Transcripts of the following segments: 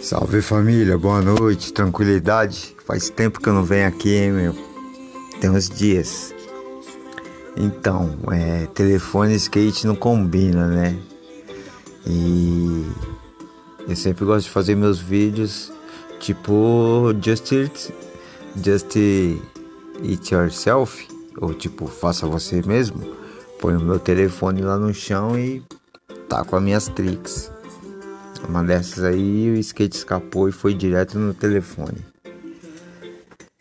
Salve família, boa noite, tranquilidade. Faz tempo que eu não venho aqui, hein, meu. Tem uns dias. Então, é, telefone e skate não combina, né? E eu sempre gosto de fazer meus vídeos tipo Just It, Just It Yourself, ou tipo faça você mesmo. Põe o meu telefone lá no chão e tá com as minhas tricks. Uma dessas aí o skate escapou e foi direto no telefone.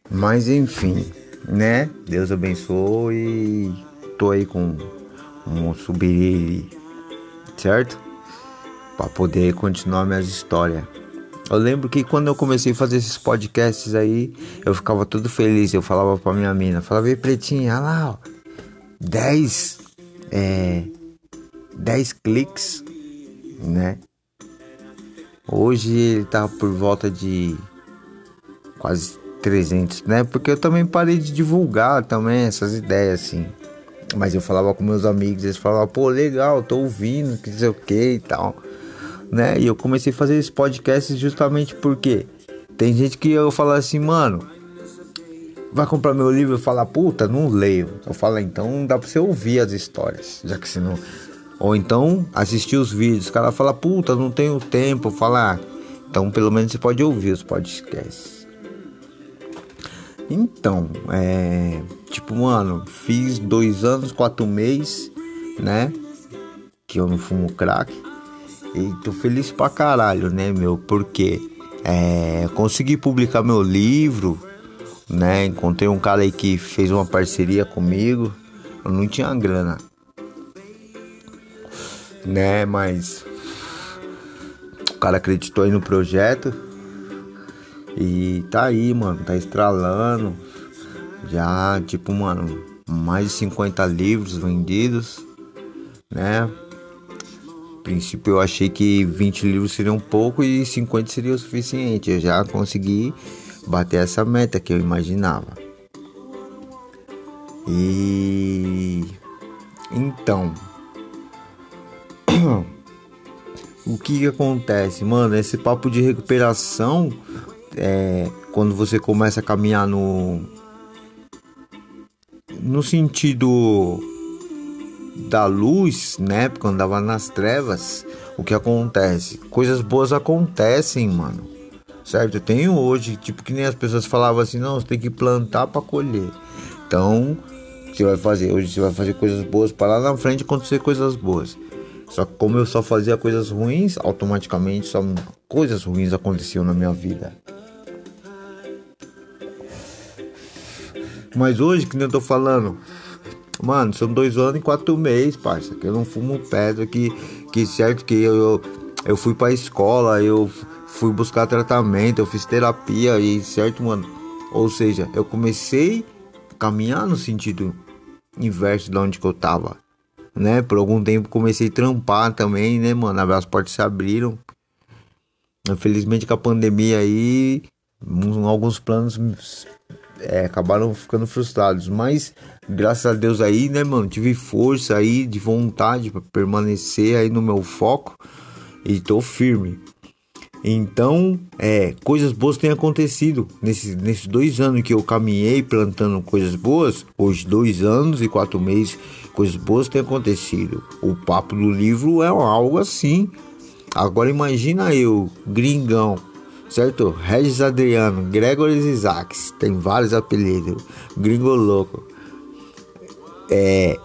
Mas enfim, né? Deus abençoe e tô aí com um subir, certo? Para poder continuar minhas histórias. Eu lembro que quando eu comecei a fazer esses podcasts aí, eu ficava todo feliz. Eu falava pra minha mina, falava, ei pretinha, olha lá, ó, 10 é, 10 cliques, né? Hoje ele tá por volta de quase 300, né? Porque eu também parei de divulgar também essas ideias assim. Mas eu falava com meus amigos, eles falavam, pô, legal, tô ouvindo, que sei o que e tal. Né? E eu comecei a fazer esse podcast justamente porque tem gente que eu falo assim, mano, vai comprar meu livro e fala, puta, não leio. Eu falo, então dá pra você ouvir as histórias, já que você não ou então assistir os vídeos. O cara fala, puta, não tenho tempo. Falar, ah, então pelo menos você pode ouvir os podcasts. Então, é. Tipo, mano, fiz dois anos, quatro meses, né? Que eu não fumo crack. E tô feliz pra caralho, né, meu? Porque é, consegui publicar meu livro, né? Encontrei um cara aí que fez uma parceria comigo. Eu não tinha grana né? Mas o cara acreditou aí no projeto e tá aí, mano, tá estralando. Já, tipo, mano, mais de 50 livros vendidos, né? A princípio eu achei que 20 livros seriam pouco e 50 seria o suficiente. Eu já consegui bater essa meta que eu imaginava. E então, o que, acontece, mano? Esse papo de recuperação, é, quando você começa a caminhar no no sentido da luz, né? Quando andava nas trevas, o que acontece? Coisas boas acontecem, mano. Certo? Eu tenho hoje, tipo que nem as pessoas falavam assim, não, você tem que plantar para colher. Então, você vai fazer, hoje você vai fazer coisas boas para lá na frente acontecer coisas boas. Só que como eu só fazia coisas ruins, automaticamente só coisas ruins aconteciam na minha vida. Mas hoje, que nem eu tô falando, mano, são dois anos e quatro meses, parça, que eu não fumo pedra, que, que certo que eu, eu, eu fui pra escola, eu fui buscar tratamento, eu fiz terapia e certo, mano. Ou seja, eu comecei a caminhar no sentido inverso de onde que eu tava né? Por algum tempo comecei a trampar também, né, mano? As portas se abriram. Infelizmente com a pandemia aí, alguns planos é, acabaram ficando frustrados. Mas graças a Deus aí, né, mano? Tive força aí, de vontade para permanecer aí no meu foco e tô firme. Então, é, coisas boas têm acontecido nesses, dois anos que eu caminhei plantando coisas boas. Hoje, dois anos e quatro meses, coisas boas têm acontecido. O papo do livro é algo assim. Agora imagina eu, gringão, certo? Regis Adriano, Gregory Isaacs, tem vários apelidos, gringo louco. É,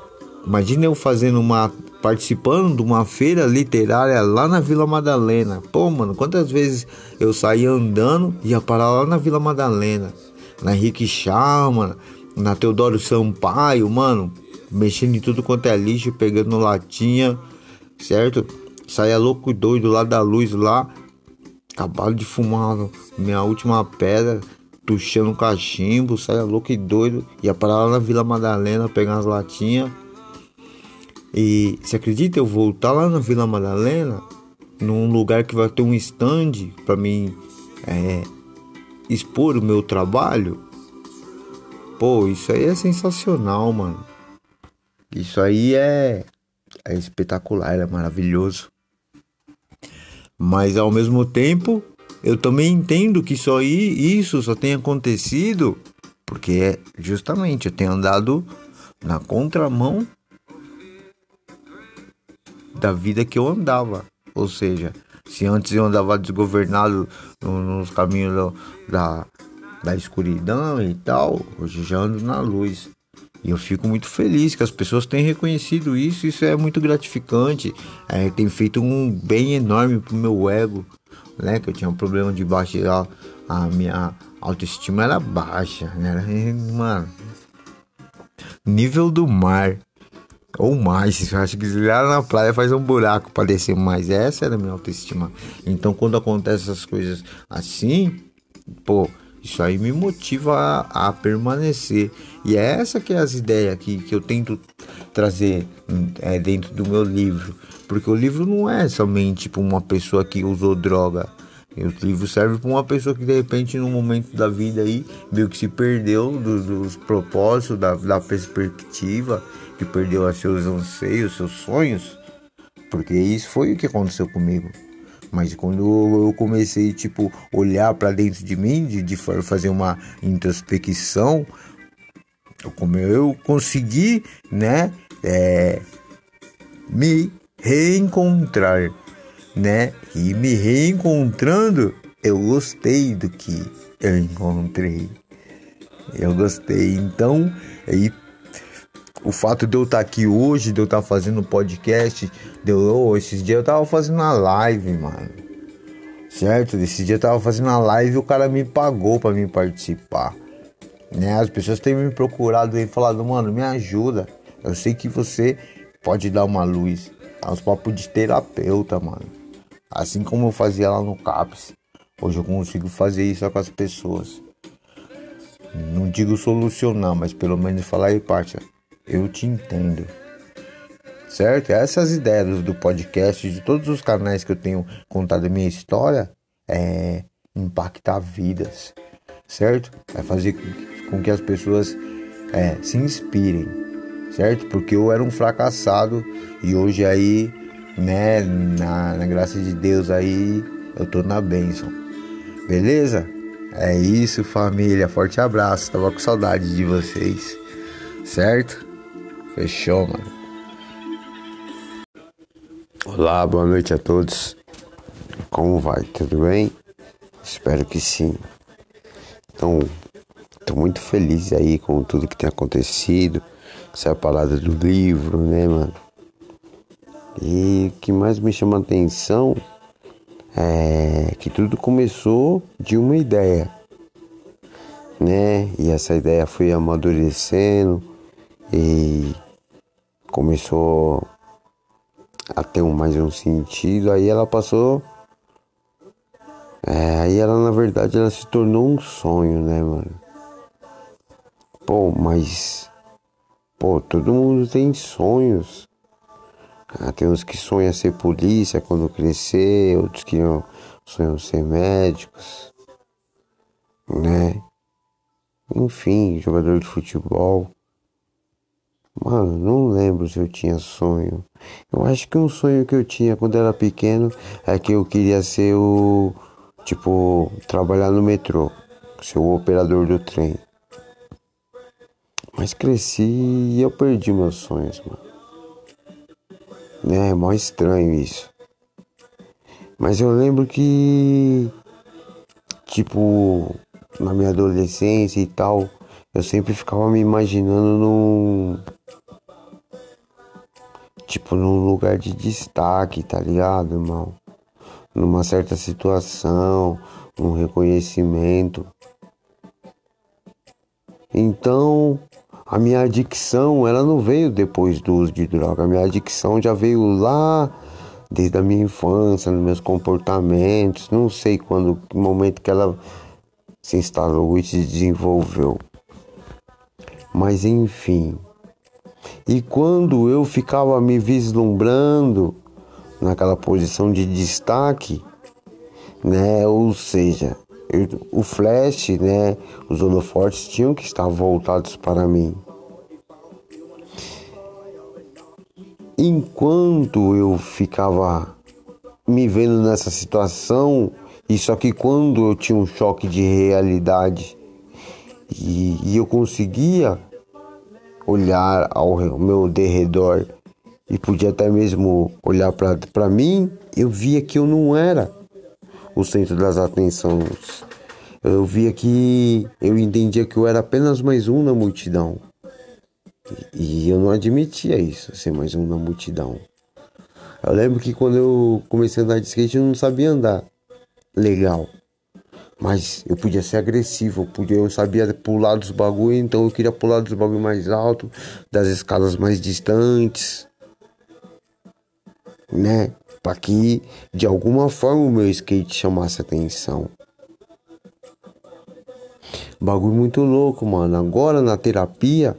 imagina eu fazendo uma participando de uma feira literária lá na Vila Madalena. Pô, mano, quantas vezes eu saía andando e ia parar lá na Vila Madalena, na Henrique mano, na Teodoro Sampaio, mano, mexendo em tudo quanto é lixo, pegando latinha, certo? Saía louco e doido lá da luz lá, acabado de fumar minha última pedra, tuxando cachimbo, saía louco e doido, ia parar lá na Vila Madalena, pegar as latinhas e se acredita eu voltar lá na Vila Madalena, num lugar que vai ter um stand para mim é, expor o meu trabalho? Pô, isso aí é sensacional, mano. Isso aí é, é espetacular, é maravilhoso. Mas ao mesmo tempo, eu também entendo que só isso só tem acontecido porque é justamente eu tenho andado na contramão da vida que eu andava. Ou seja, se antes eu andava desgovernado nos caminhos da, da escuridão e tal, hoje já ando na luz. E eu fico muito feliz que as pessoas têm reconhecido isso, isso é muito gratificante. É, tem feito um bem enorme pro meu ego, né? Que eu tinha um problema de baixar a minha autoestima era baixa, né? Mano, nível do mar. Ou mais, eu acho que lá na praia faz um buraco para descer mais. Essa era a minha autoestima. Então, quando acontecem essas coisas assim, pô, isso aí me motiva a, a, permanecer. E é essa que é as ideias que, que eu tento trazer é, dentro do meu livro. Porque o livro não é somente tipo, uma pessoa que usou droga. O livro serve para uma pessoa que de repente num momento da vida aí meio que se perdeu do, dos propósitos, da, da perspectiva, que perdeu seus anseios, seus sonhos. Porque isso foi o que aconteceu comigo. Mas quando eu comecei, tipo, olhar para dentro de mim, de, de fazer uma introspecção, como eu consegui, né, é, me reencontrar, né, e me reencontrando, eu gostei do que eu encontrei. Eu gostei. Então, aí o fato de eu estar aqui hoje, de eu estar fazendo podcast, de eu, esses dias eu tava fazendo a live, mano. Certo? Esse dia eu tava fazendo a live e o cara me pagou para mim participar. Né? As pessoas têm me procurado e falado, mano, me ajuda. Eu sei que você pode dar uma luz. Uns papos de terapeuta, mano. Assim como eu fazia lá no CAPS. Hoje eu consigo fazer isso com as pessoas. Não digo solucionar, mas pelo menos falar aí, parça eu te entendo. Certo? Essas ideias do podcast, de todos os canais que eu tenho contado minha história, é impactar vidas, certo? É fazer com que as pessoas é, se inspirem, certo? Porque eu era um fracassado e hoje aí, né, na, na graça de Deus aí, eu tô na bênção. Beleza? É isso, família. Forte abraço. Tava com saudade de vocês, certo? Fechou, mano. Olá, boa noite a todos. Como vai? Tudo bem? Espero que sim. Então, tô muito feliz aí com tudo que tem acontecido. Essa a palavra do livro, né, mano? E o que mais me chama a atenção é que tudo começou de uma ideia, né? E essa ideia foi amadurecendo e começou a ter mais um sentido, aí ela passou. É, aí ela na verdade ela se tornou um sonho, né, mano? Pô, mas. Pô, todo mundo tem sonhos. Ah, tem uns que sonham ser polícia quando crescer, outros que sonham ser médicos, né? Enfim, jogador de futebol. Mano, não lembro se eu tinha sonho. Eu acho que um sonho que eu tinha quando era pequeno é que eu queria ser o. Tipo, trabalhar no metrô, ser o operador do trem. Mas cresci e eu perdi meus sonhos, mano. É, é mó estranho isso. Mas eu lembro que. Tipo, na minha adolescência e tal, eu sempre ficava me imaginando num tipo, num lugar de destaque, tá ligado, irmão? Numa certa situação, um reconhecimento. Então, a minha adicção, ela não veio depois do uso de droga. A minha adicção já veio lá desde a minha infância, nos meus comportamentos. Não sei quando, que momento que ela se instalou e se desenvolveu. Mas enfim, e quando eu ficava me vislumbrando naquela posição de destaque, né, ou seja, eu, o flash, né, os holofortes tinham que estar voltados para mim. Enquanto eu ficava me vendo nessa situação, e só que quando eu tinha um choque de realidade e, e eu conseguia olhar ao meu derredor e podia até mesmo olhar para mim, eu via que eu não era o centro das atenções. Eu via que eu entendia que eu era apenas mais um na multidão. E eu não admitia isso, ser mais um na multidão. Eu lembro que quando eu comecei a andar de skate eu não sabia andar legal. Mas eu podia ser agressivo, eu, podia, eu sabia pular dos bagulho, então eu queria pular dos bagulho mais alto, das escadas mais distantes, né? Para que de alguma forma o meu skate chamasse atenção. Bagulho muito louco, mano. Agora na terapia,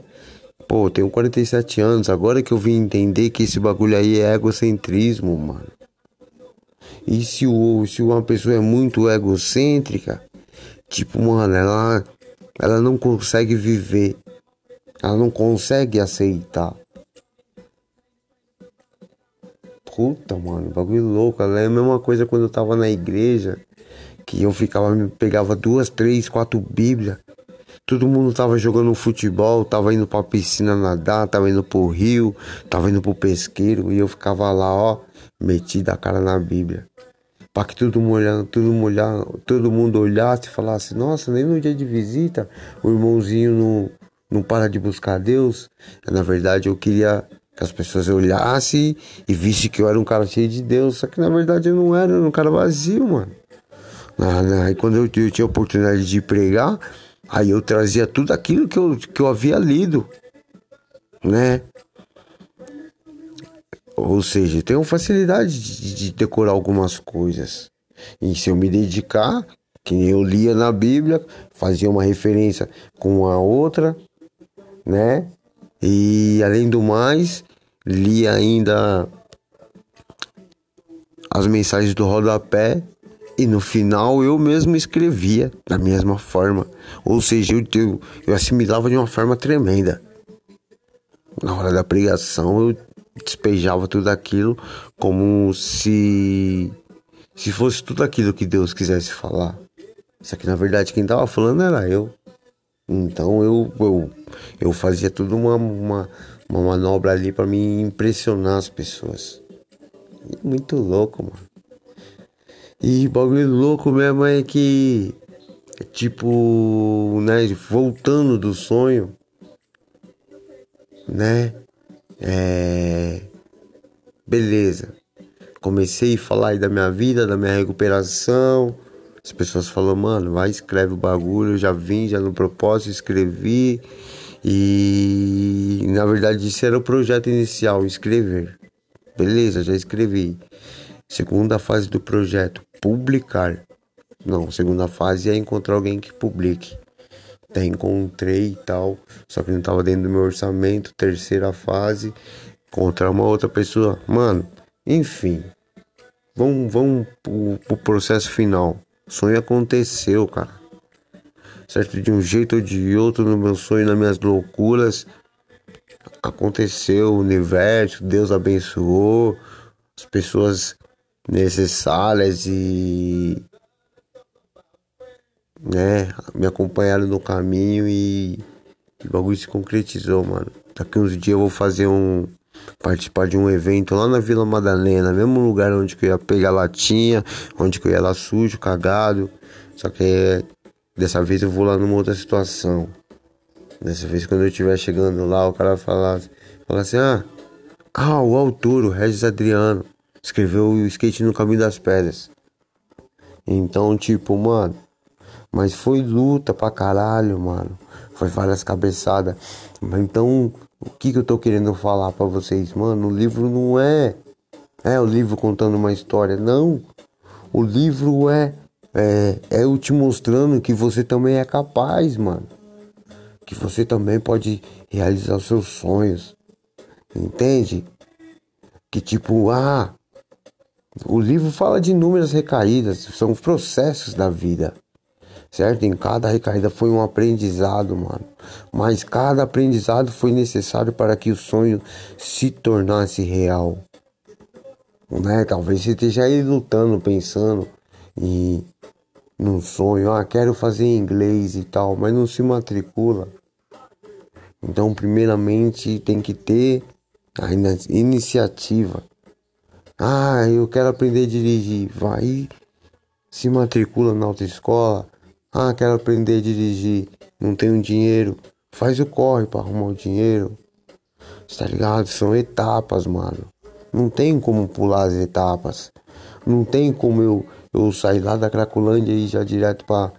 pô, eu tenho 47 anos, agora que eu vim entender que esse bagulho aí é egocentrismo, mano. E se, o, se uma pessoa é muito egocêntrica, tipo, mano, ela, ela não consegue viver. Ela não consegue aceitar. Puta, mano, bagulho louco. É a mesma coisa quando eu tava na igreja que eu ficava, pegava duas, três, quatro bíblias. Todo mundo tava jogando futebol, tava indo pra piscina nadar, tava indo pro rio, tava indo pro pesqueiro, e eu ficava lá, ó, metido a cara na Bíblia. Para que todo mundo, olhando, todo, mundo todo mundo olhasse e falasse, nossa, nem no dia de visita o irmãozinho não, não para de buscar Deus. Na verdade, eu queria que as pessoas olhassem e vissem que eu era um cara cheio de Deus. Só que na verdade eu não era, eu era um cara vazio, mano. Aí quando eu, eu tinha a oportunidade de pregar, aí eu trazia tudo aquilo que eu, que eu havia lido, né? Ou seja, eu tenho facilidade de, de decorar algumas coisas. E se eu me dedicar, que eu lia na Bíblia, fazia uma referência com a outra, né? E além do mais, lia ainda as mensagens do rodapé e no final eu mesmo escrevia da mesma forma. Ou seja, eu, eu assimilava de uma forma tremenda. Na hora da pregação eu despejava tudo aquilo como se se fosse tudo aquilo que Deus quisesse falar. Só que na verdade quem estava falando era eu. Então eu eu, eu fazia tudo uma, uma, uma manobra ali para me impressionar as pessoas. Muito louco, mano. E bagulho louco mesmo é que, tipo, né, voltando do sonho, né, é. Beleza. Comecei a falar da minha vida, da minha recuperação. As pessoas falam, mano, vai escreve o bagulho. Eu já vim, já no propósito, escrevi. E na verdade isso era o projeto inicial, escrever. Beleza, já escrevi. Segunda fase do projeto, publicar. Não, segunda fase é encontrar alguém que publique. Até encontrei e tal, só que não estava dentro do meu orçamento. Terceira fase, encontrar uma outra pessoa. Mano, enfim, vamos, vamos pro, pro processo final. O sonho aconteceu, cara. Certo? De um jeito ou de outro, no meu sonho, nas minhas loucuras, aconteceu. O universo, Deus abençoou, as pessoas necessárias e né, me acompanharam no caminho e, o bagulho se concretizou, mano. Daqui uns dias eu vou fazer um participar de um evento lá na Vila Madalena, mesmo lugar onde eu ia pegar latinha, onde eu ia lá sujo, cagado. Só que dessa vez eu vou lá numa outra situação. Dessa vez quando eu estiver chegando lá, o cara vai falar assim, ah, ah, o autor, o Regis Adriano escreveu o skate no caminho das pedras. Então, tipo, mano, mas foi luta pra caralho, mano. Foi várias cabeçadas. Então, o que, que eu tô querendo falar para vocês, mano? O livro não é. É o livro contando uma história, não. O livro é. É, é eu te mostrando que você também é capaz, mano. Que você também pode realizar os seus sonhos. Entende? Que tipo, ah, o livro fala de inúmeras recaídas, são processos da vida. Certo? Em cada recaída foi um aprendizado, mano. Mas cada aprendizado foi necessário para que o sonho se tornasse real. né? Talvez você esteja aí lutando, pensando em num sonho, ah, quero fazer inglês e tal, mas não se matricula. Então, primeiramente, tem que ter a iniciativa. Ah, eu quero aprender a dirigir. Vai, se matricula na autoescola. Ah, quero aprender a dirigir. Não tenho dinheiro. Faz o corre para arrumar o dinheiro. Tá ligado? São etapas, mano. Não tem como pular as etapas. Não tem como eu, eu sair lá da Cracolândia e ir já direto para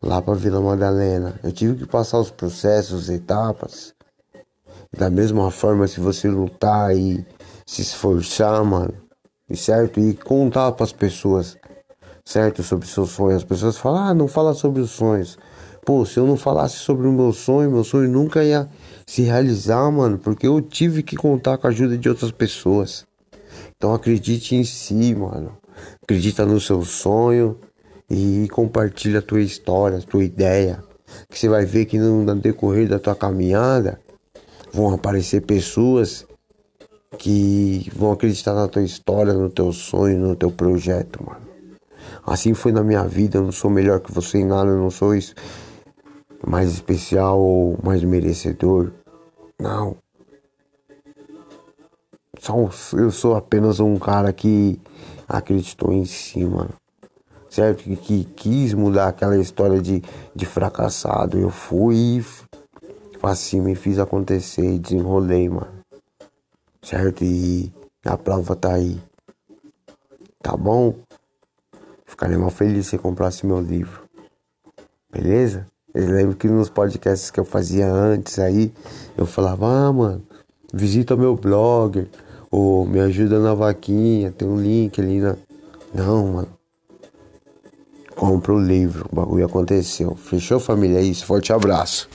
lá para Vila Madalena. Eu tive que passar os processos, etapas. Da mesma forma, se você lutar e se esforçar, mano, certo? E contar para as pessoas, certo? Sobre seus sonhos. As pessoas falam, ah, não fala sobre os sonhos. Pô, se eu não falasse sobre o meu sonho, meu sonho nunca ia se realizar, mano, porque eu tive que contar com a ajuda de outras pessoas. Então acredite em si, mano. Acredita no seu sonho e compartilha a tua história, a tua ideia. Que você vai ver que no decorrer da tua caminhada vão aparecer pessoas que vão acreditar na tua história, no teu sonho, no teu projeto, mano. Assim foi na minha vida, eu não sou melhor que você em nada, eu não sou isso mais especial ou mais merecedor. Não. Só, eu sou apenas um cara que acreditou em si, mano. Certo? Que, que quis mudar aquela história de, de fracassado. Eu fui pra cima e fiz acontecer e desenrolei, mano. Certo? E a prova tá aí. Tá bom? Ficaria mal feliz se comprasse meu livro. Beleza? Eu lembro que nos podcasts que eu fazia antes aí, eu falava, ah, mano, visita meu blog, ou me ajuda na vaquinha, tem um link ali na. Não, mano. Compra o livro, o bagulho aconteceu. Fechou, família? É isso. Forte abraço.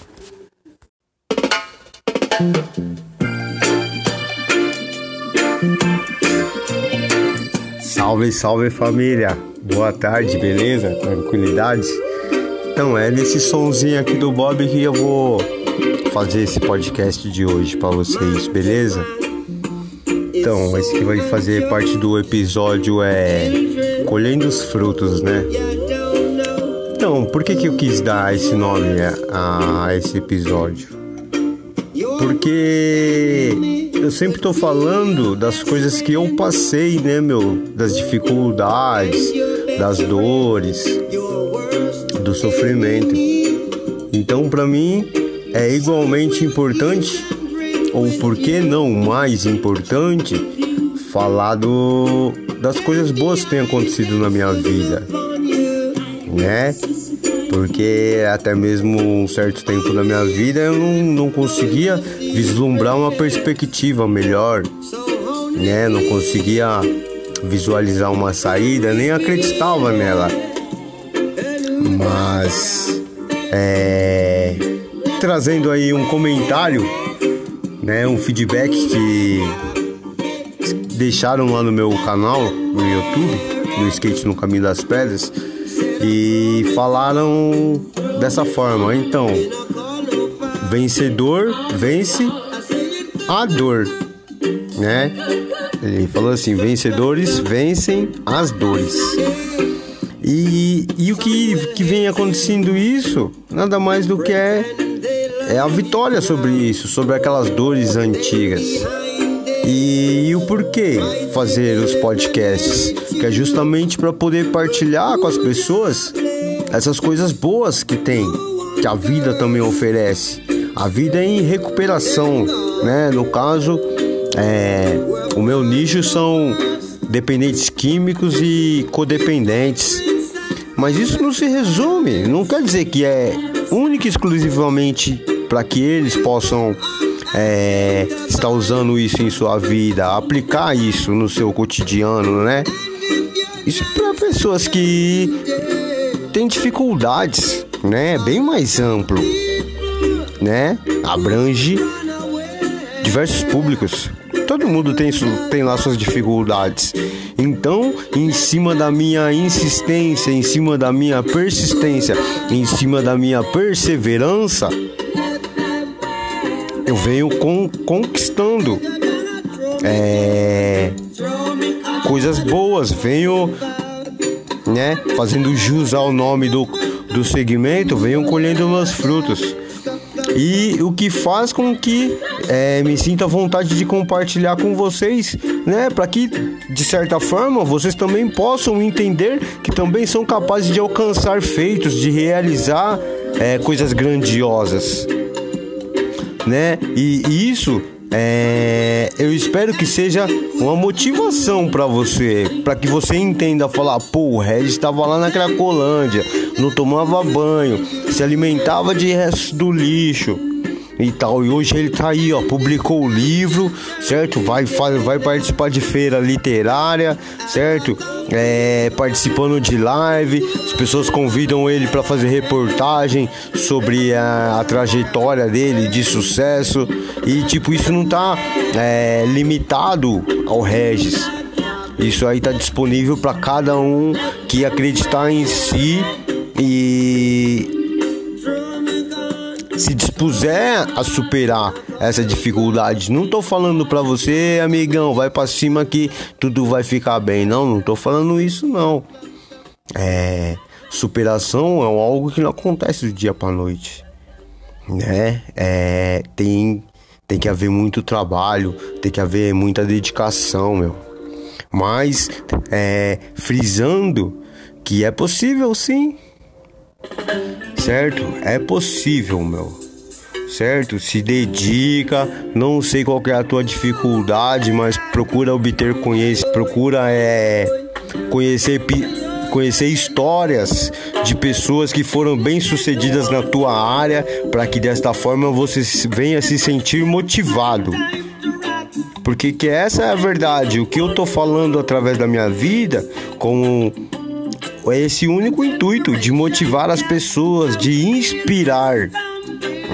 Salve, salve família! Boa tarde, beleza? Tranquilidade? Então, é nesse sonzinho aqui do Bob que eu vou fazer esse podcast de hoje para vocês, beleza? Então, esse que vai fazer parte do episódio é Colhendo os Frutos, né? Então, por que, que eu quis dar esse nome a, a esse episódio? Porque eu sempre tô falando das coisas que eu passei, né, meu? Das dificuldades, das dores, do sofrimento. Então, para mim, é igualmente importante, ou por que não mais importante, falar do, das coisas boas que têm acontecido na minha vida, né? Porque até mesmo um certo tempo da minha vida eu não, não conseguia vislumbrar uma perspectiva melhor, né? Não conseguia visualizar uma saída, nem acreditava nela. Mas é, trazendo aí um comentário, né, um feedback que deixaram lá no meu canal no YouTube, no Skate no Caminho das Pedras, e falaram dessa forma. Então, vencedor vence a dor, né? Ele falou assim: vencedores vencem as dores. E, e o que, que vem acontecendo isso, nada mais do que é, é a vitória sobre isso, sobre aquelas dores antigas. E, e o porquê fazer os podcasts? Que é justamente para poder partilhar com as pessoas essas coisas boas que tem, que a vida também oferece. A vida é em recuperação, né? No caso, é, o meu nicho são dependentes químicos e codependentes. Mas isso não se resume, não quer dizer que é única e exclusivamente para que eles possam é, estar usando isso em sua vida, aplicar isso no seu cotidiano, né? Isso é para pessoas que têm dificuldades, né? Bem mais amplo, né? Abrange diversos públicos. Todo mundo tem, tem lá suas dificuldades. Então, em cima da minha insistência, em cima da minha persistência, em cima da minha perseverança, eu venho con conquistando é, coisas boas, venham, né, fazendo jus ao nome do, do segmento, venham colhendo meus frutos. E o que faz com que é, me sinta vontade de compartilhar com vocês, né? Para que, de certa forma, vocês também possam entender que também são capazes de alcançar feitos, de realizar é, coisas grandiosas, né? E, e isso é, eu espero que seja uma motivação para você, para que você entenda falar, pô, o Regis estava lá na Cracolândia, não tomava banho, se alimentava de resto do lixo e tal. E hoje ele tá aí, ó, publicou o livro, certo? Vai, vai participar de feira literária, certo? É, participando de live, as pessoas convidam ele para fazer reportagem sobre a, a, trajetória dele de sucesso e tipo isso não tá é, limitado ao Regis. Isso aí tá disponível para cada um que acreditar em si e se dispuser a superar essa dificuldade, não tô falando para você, amigão, vai para cima que tudo vai ficar bem. Não, não tô falando isso não. É, superação é algo que não acontece do dia para noite, né? É, tem tem que haver muito trabalho, tem que haver muita dedicação, meu. Mas é, frisando que é possível sim certo? É possível, meu. Certo? Se dedica, não sei qual é a tua dificuldade, mas procura obter conhecimento, procura é, conhecer conhecer histórias de pessoas que foram bem-sucedidas na tua área, para que desta forma você venha se sentir motivado. Porque que essa é a verdade, o que eu tô falando através da minha vida, com é esse único intuito de motivar as pessoas, de inspirar,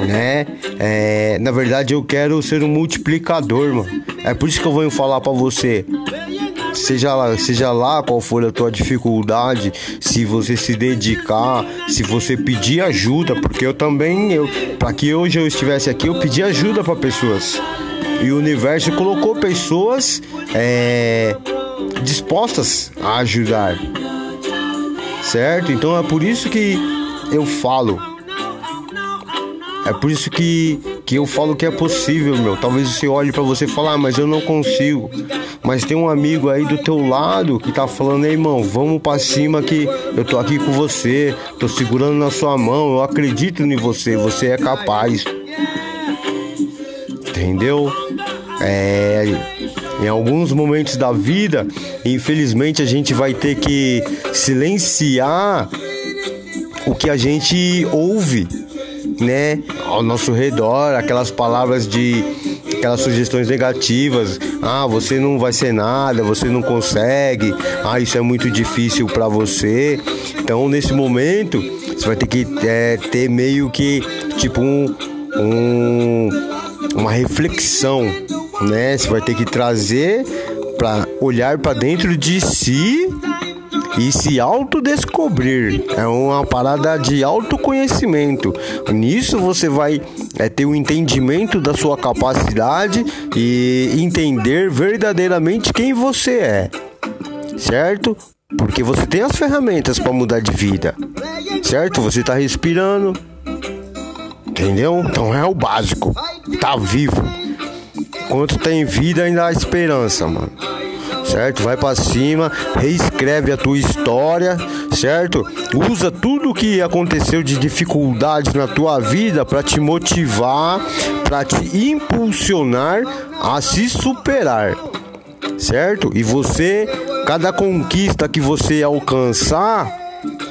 né? É, na verdade, eu quero ser um multiplicador, mano. É por isso que eu venho falar para você. Seja lá, seja lá qual for a tua dificuldade, se você se dedicar, se você pedir ajuda, porque eu também, eu, para que hoje eu estivesse aqui, eu pedi ajuda para pessoas. E o universo colocou pessoas é, dispostas a ajudar certo? Então é por isso que eu falo. É por isso que, que eu falo que é possível, meu. Talvez você olhe para você e fale, ah, mas eu não consigo. Mas tem um amigo aí do teu lado que tá falando, ei, irmão, vamos para cima que eu tô aqui com você, tô segurando na sua mão, eu acredito em você, você é capaz. Entendeu? É, em alguns momentos da vida, infelizmente a gente vai ter que silenciar o que a gente ouve, né, ao nosso redor, aquelas palavras de aquelas sugestões negativas. Ah, você não vai ser nada, você não consegue. Ah, isso é muito difícil para você. Então, nesse momento, você vai ter que é, ter meio que tipo um, um uma reflexão né? Você vai ter que trazer para olhar para dentro de si e se autodescobrir. É uma parada de autoconhecimento. Nisso você vai é, ter o um entendimento da sua capacidade e entender verdadeiramente quem você é. Certo? Porque você tem as ferramentas para mudar de vida. Certo? Você está respirando. Entendeu? Então é o básico. Tá vivo. Enquanto tem vida, ainda há esperança, mano. Certo? Vai para cima, reescreve a tua história, certo? Usa tudo que aconteceu de dificuldades na tua vida para te motivar, para te impulsionar a se superar. Certo? E você, cada conquista que você alcançar,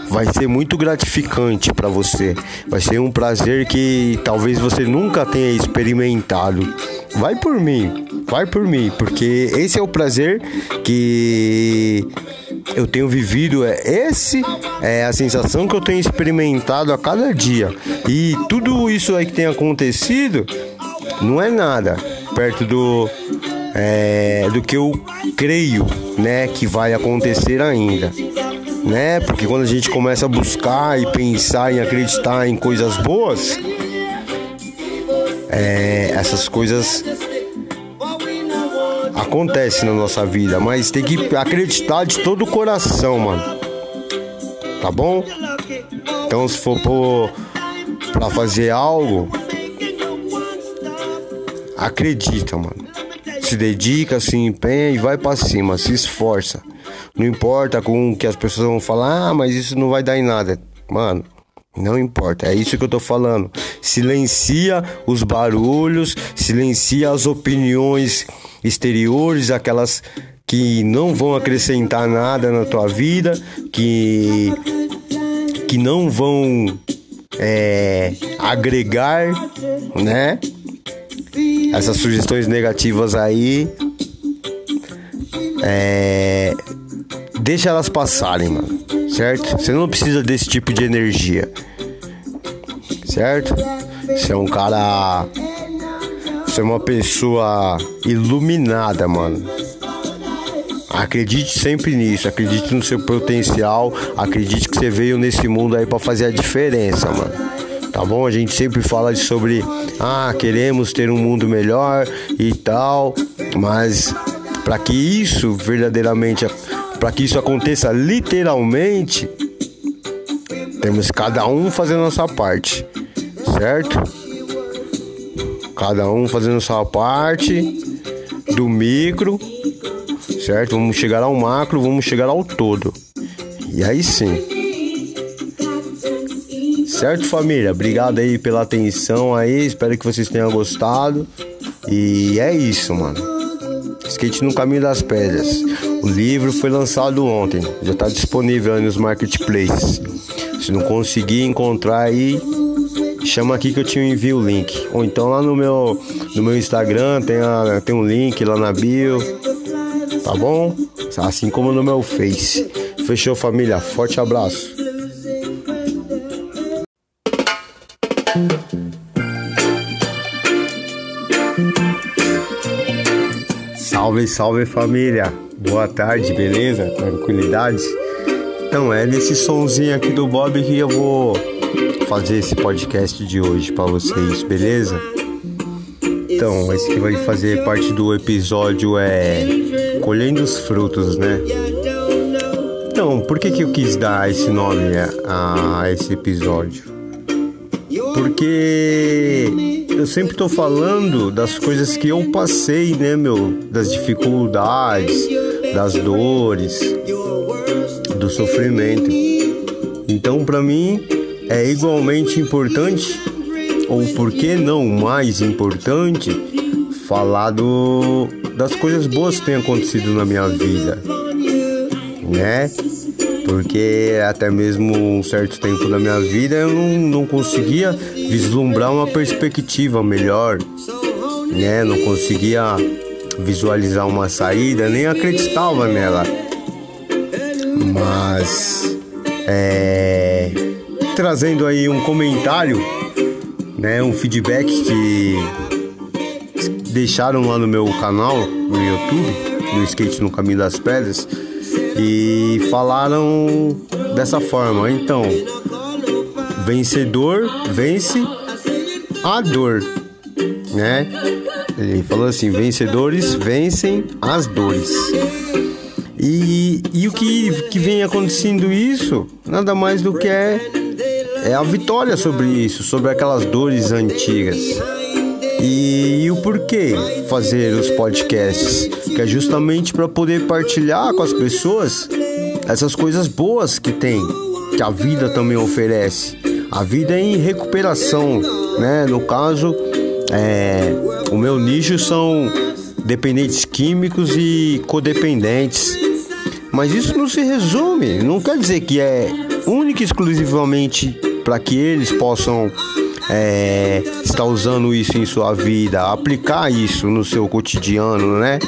vai ser muito gratificante para você. Vai ser um prazer que talvez você nunca tenha experimentado. Vai por mim, vai por mim, porque esse é o prazer que eu tenho vivido, é esse é a sensação que eu tenho experimentado a cada dia. E tudo isso aí que tem acontecido não é nada perto do é, do que eu creio, né, que vai acontecer ainda né? Porque quando a gente começa a buscar e pensar em acreditar em coisas boas, é, essas coisas acontece na nossa vida, mas tem que acreditar de todo o coração, mano. Tá bom? Então se for por, pra fazer algo, acredita, mano. Se dedica, se empenha e vai para cima, se esforça. Não importa com o que as pessoas vão falar, ah, mas isso não vai dar em nada. Mano, não importa, é isso que eu tô falando. Silencia os barulhos, silencia as opiniões exteriores, aquelas que não vão acrescentar nada na tua vida, que que não vão é, agregar, né? Essas sugestões negativas aí, é, deixa elas passarem, mano certo? Você não precisa desse tipo de energia, certo? Você é um cara. Você é uma pessoa iluminada, mano. Acredite sempre nisso, acredite no seu potencial, acredite que você veio nesse mundo aí para fazer a diferença, mano. Tá bom? A gente sempre fala sobre ah, queremos ter um mundo melhor e tal, mas para que isso verdadeiramente para que isso aconteça literalmente, temos cada um fazendo a sua parte, certo? Cada um fazendo a sua parte do micro, certo? Vamos chegar ao macro, vamos chegar ao todo. E aí sim. Certo, família? Obrigado aí pela atenção aí. Espero que vocês tenham gostado. E é isso, mano. Skate no Caminho das Pedras. O livro foi lançado ontem, já está disponível nos marketplaces. Se não conseguir encontrar aí, chama aqui que eu te envio o link. Ou então lá no meu, no meu Instagram tem, a, tem um link lá na bio. Tá bom? Assim como no meu Face. Fechou, família? Forte abraço. Salve, salve família! Boa tarde, beleza? Tranquilidade? Então, é nesse sonzinho aqui do Bob que eu vou fazer esse podcast de hoje para vocês, beleza? Então, esse que vai fazer parte do episódio é Colhendo os Frutos, né? Então, por que, que eu quis dar esse nome a, a esse episódio? Porque eu sempre tô falando das coisas que eu passei, né, meu? Das dificuldades, das dores, do sofrimento. Então, para mim, é igualmente importante, ou por que não mais importante, falar do, das coisas boas que têm acontecido na minha vida, né? porque até mesmo um certo tempo da minha vida eu não, não conseguia vislumbrar uma perspectiva melhor, né? Não conseguia visualizar uma saída, nem acreditava nela. Mas é, trazendo aí um comentário, né, um feedback que deixaram lá no meu canal no YouTube, no Skate no Caminho das Pedras e falaram dessa forma. Então, vencedor vence a dor, né? Ele falou assim: vencedores vencem as dores. E, e o que, que vem acontecendo isso, nada mais do que é, é a vitória sobre isso, sobre aquelas dores antigas. E, e o porquê fazer os podcasts? Que é justamente para poder partilhar com as pessoas essas coisas boas que tem, que a vida também oferece. A vida é em recuperação, né? No caso, é, o meu nicho são dependentes químicos e codependentes. Mas isso não se resume, não quer dizer que é única e exclusivamente para que eles possam é, está usando isso em sua vida, aplicar isso no seu cotidiano, né?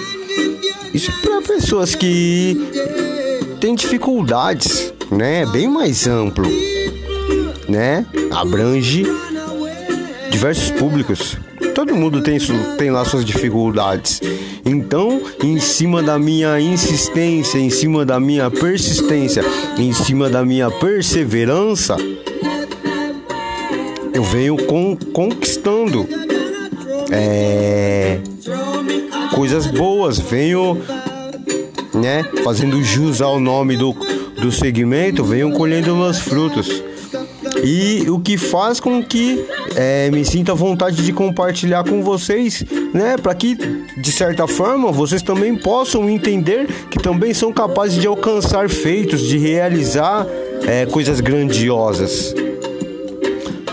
Isso é para pessoas que têm dificuldades, né? Bem mais amplo, né? Abrange diversos públicos. Todo mundo tem, tem lá suas dificuldades. Então, em cima da minha insistência, em cima da minha persistência, em cima da minha perseverança, eu venho con conquistando é, coisas boas, venham, né, fazendo jus ao nome do, do segmento, venham colhendo meus frutos. E o que faz com que é, me sinta vontade de compartilhar com vocês, né? Para que, de certa forma, vocês também possam entender que também são capazes de alcançar feitos, de realizar é, coisas grandiosas,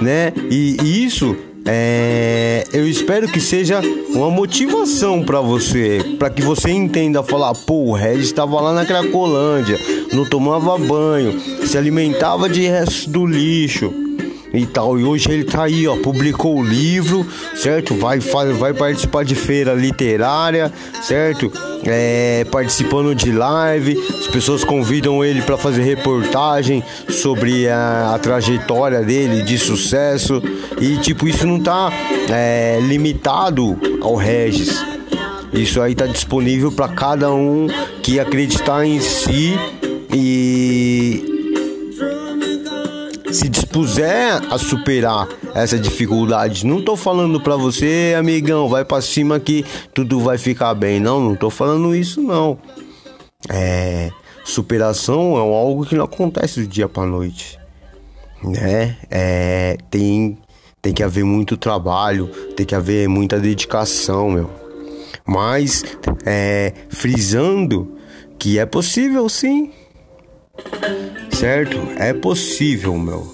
né? E, e isso é, eu espero que seja uma motivação para você, para que você entenda falar, pô, o Regis estava lá na Cracolândia, não tomava banho, se alimentava de resto do lixo e tal. E hoje ele tá aí, ó, publicou o livro, certo? Vai, vai participar de feira literária, certo? É, participando de live, as pessoas convidam ele para fazer reportagem sobre a, a, trajetória dele de sucesso e tipo isso não tá é, limitado ao Regis. Isso aí tá disponível para cada um que acreditar em si e se dispuser a superar essa dificuldade, não tô falando para você, amigão, vai para cima que tudo vai ficar bem. Não, não tô falando isso não. É, superação é algo que não acontece do dia para noite, né? É, tem tem que haver muito trabalho, tem que haver muita dedicação, meu. Mas é, frisando que é possível sim certo? É possível, meu.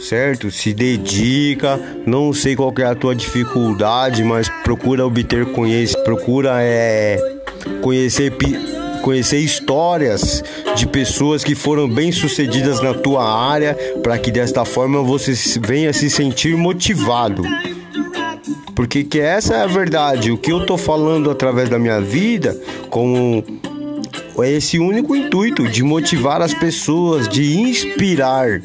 Certo? Se dedica, não sei qual é a tua dificuldade, mas procura obter conhecimento, procura é, conhecer conhecer histórias de pessoas que foram bem-sucedidas na tua área, para que desta forma você venha se sentir motivado. Porque que essa é a verdade, o que eu tô falando através da minha vida, com é esse único intuito de motivar as pessoas, de inspirar,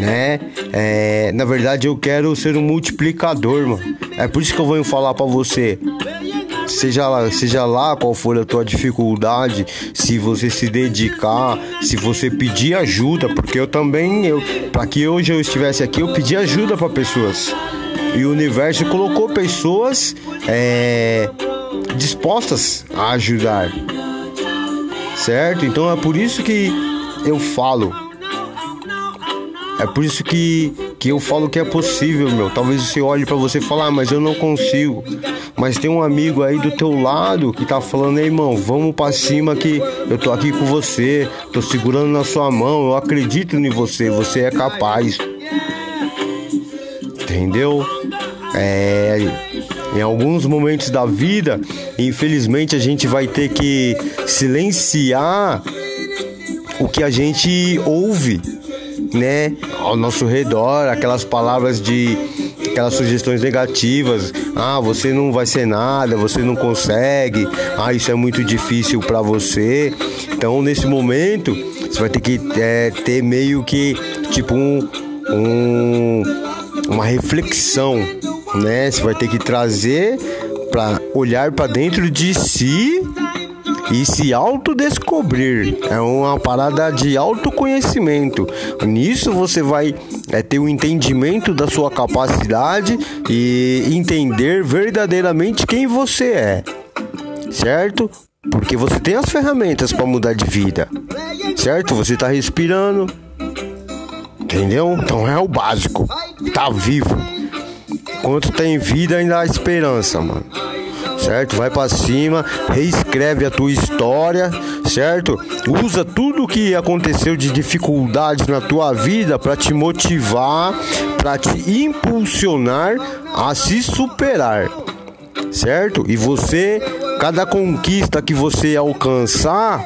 né? É, na verdade, eu quero ser um multiplicador, mano. É por isso que eu venho falar para você. Seja lá, seja lá qual for a tua dificuldade, se você se dedicar, se você pedir ajuda, porque eu também, eu, para que hoje eu estivesse aqui, eu pedi ajuda para pessoas. E o universo colocou pessoas é, dispostas a ajudar certo? Então é por isso que eu falo. É por isso que, que eu falo que é possível, meu. Talvez você olhe para você e fale, ah, mas eu não consigo. Mas tem um amigo aí do teu lado que tá falando, ei, irmão, vamos para cima que eu tô aqui com você, tô segurando na sua mão, eu acredito em você, você é capaz. Entendeu? É, em alguns momentos da vida, infelizmente, a gente vai ter que silenciar o que a gente ouve, né, ao nosso redor, aquelas palavras de aquelas sugestões negativas. Ah, você não vai ser nada, você não consegue. Ah, isso é muito difícil para você. Então, nesse momento, você vai ter que é, ter meio que tipo um, um uma reflexão né? Você vai ter que trazer para olhar para dentro de si e se autodescobrir. É uma parada de autoconhecimento. Nisso você vai é, ter o um entendimento da sua capacidade e entender verdadeiramente quem você é. Certo? Porque você tem as ferramentas para mudar de vida. Certo? Você está respirando. Entendeu? Então é o básico. Tá vivo. Enquanto tem vida, ainda há esperança, mano. Certo? Vai para cima, reescreve a tua história, certo? Usa tudo que aconteceu de dificuldades na tua vida para te motivar, para te impulsionar a se superar. Certo? E você, cada conquista que você alcançar,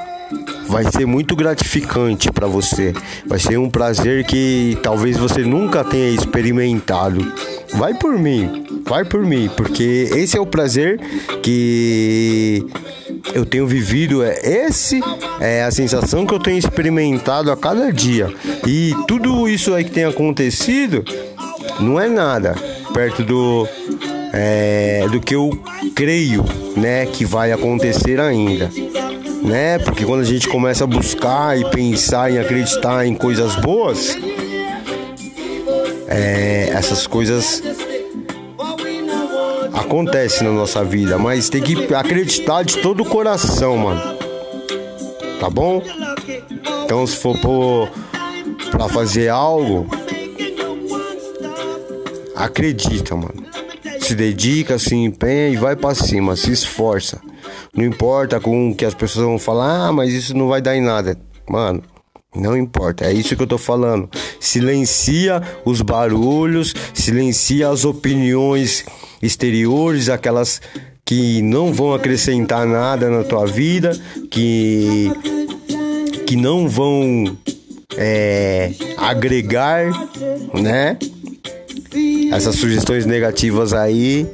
vai ser muito gratificante para você. Vai ser um prazer que talvez você nunca tenha experimentado. Vai por mim, vai por mim, porque esse é o prazer que eu tenho vivido, é esse é a sensação que eu tenho experimentado a cada dia. E tudo isso aí que tem acontecido não é nada perto do é, do que eu creio, né, que vai acontecer ainda né? Porque quando a gente começa a buscar e pensar em acreditar em coisas boas, é, essas coisas acontece na nossa vida, mas tem que acreditar de todo o coração, mano. Tá bom? Então se for por, pra fazer algo, acredita, mano. Se dedica, se empenha e vai para cima, se esforça. Não importa com o que as pessoas vão falar, ah, mas isso não vai dar em nada. Mano, não importa, é isso que eu tô falando. Silencia os barulhos, silencia as opiniões exteriores, aquelas que não vão acrescentar nada na tua vida, que que não vão é, agregar, né? Essas sugestões negativas aí,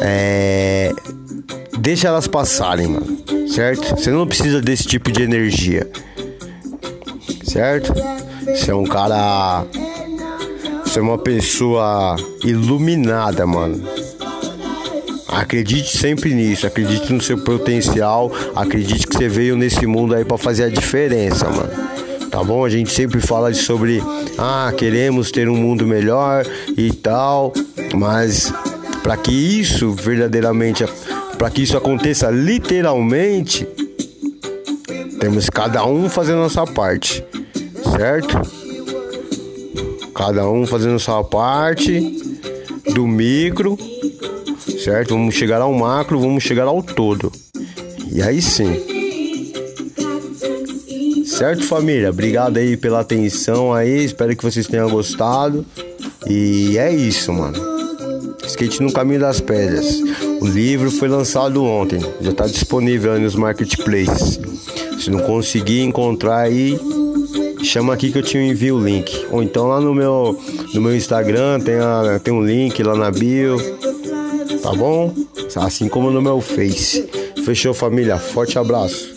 é, deixa elas passarem, mano certo? Você não precisa desse tipo de energia, certo? Você é um cara. Você é uma pessoa iluminada, mano. Acredite sempre nisso, acredite no seu potencial, acredite que você veio nesse mundo aí para fazer a diferença, mano. Tá bom? A gente sempre fala sobre ah, queremos ter um mundo melhor e tal, mas para que isso verdadeiramente para que isso aconteça literalmente, temos cada um fazendo a sua parte, certo? Cada um fazendo a sua parte do micro, certo? Vamos chegar ao macro, vamos chegar ao todo. E aí sim. Certo, família? Obrigado aí pela atenção aí. Espero que vocês tenham gostado. E é isso, mano. Skate no Caminho das Pedras. O livro foi lançado ontem, já está disponível aí nos marketplaces. Se não conseguir encontrar aí, chama aqui que eu te envio o link. Ou então lá no meu, no meu Instagram tem, a, tem um link lá na bio. Tá bom? Assim como no meu Face. Fechou, família? Forte abraço.